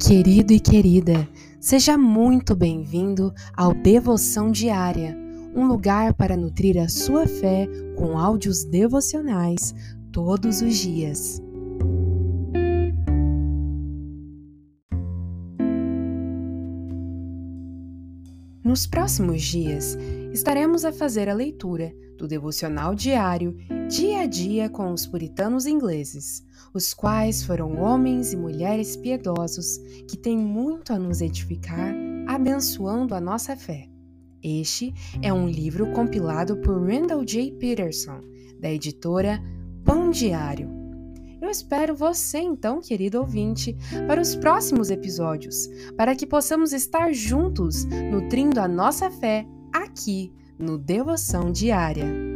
querido e querida, seja muito bem-vindo ao Devoção Diária, um lugar para nutrir a sua fé com áudios devocionais todos os dias. Nos próximos dias, estaremos a fazer a leitura do devocional diário Dia a Dia com os Puritanos Ingleses, os quais foram homens e mulheres piedosos que têm muito a nos edificar, abençoando a nossa fé. Este é um livro compilado por Randall J. Peterson, da editora Pão Diário. Eu espero você, então, querido ouvinte, para os próximos episódios, para que possamos estar juntos nutrindo a nossa fé aqui no Devoção Diária.